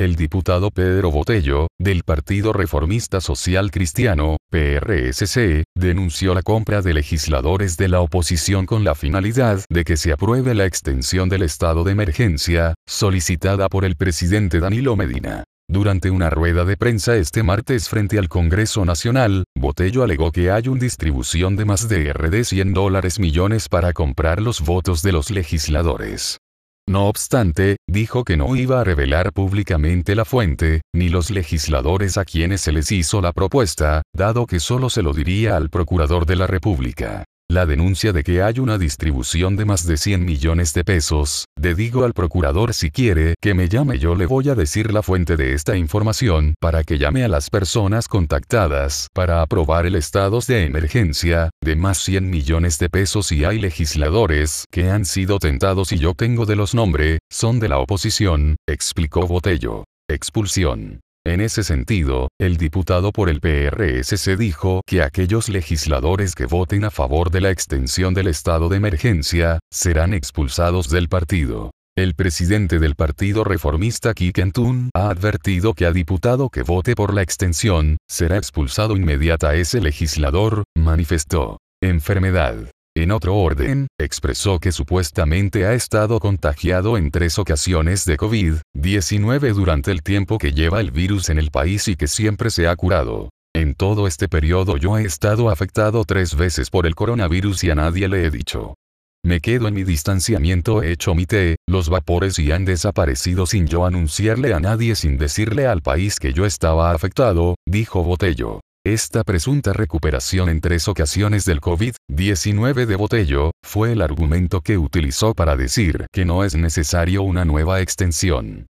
el diputado Pedro Botello, del Partido Reformista Social Cristiano, PRSC, denunció la compra de legisladores de la oposición con la finalidad de que se apruebe la extensión del estado de emergencia, solicitada por el presidente Danilo Medina. Durante una rueda de prensa este martes frente al Congreso Nacional, Botello alegó que hay una distribución de más de RD 100 dólares millones para comprar los votos de los legisladores. No obstante, dijo que no iba a revelar públicamente la fuente, ni los legisladores a quienes se les hizo la propuesta, dado que solo se lo diría al Procurador de la República. La denuncia de que hay una distribución de más de 100 millones de pesos, de digo al procurador si quiere que me llame yo le voy a decir la fuente de esta información para que llame a las personas contactadas para aprobar el estado de emergencia, de más 100 millones de pesos y hay legisladores que han sido tentados y yo tengo de los nombres, son de la oposición, explicó Botello. Expulsión. En ese sentido, el diputado por el PRSC dijo que aquellos legisladores que voten a favor de la extensión del estado de emergencia, serán expulsados del partido. El presidente del Partido Reformista Kik ha advertido que a diputado que vote por la extensión, será expulsado inmediata ese legislador, manifestó. Enfermedad. En otro orden, expresó que supuestamente ha estado contagiado en tres ocasiones de COVID-19 durante el tiempo que lleva el virus en el país y que siempre se ha curado. En todo este periodo yo he estado afectado tres veces por el coronavirus y a nadie le he dicho. Me quedo en mi distanciamiento, he hecho mi té, los vapores y han desaparecido sin yo anunciarle a nadie sin decirle al país que yo estaba afectado, dijo Botello. Esta presunta recuperación en tres ocasiones del COVID-19 de Botello, fue el argumento que utilizó para decir que no es necesario una nueva extensión.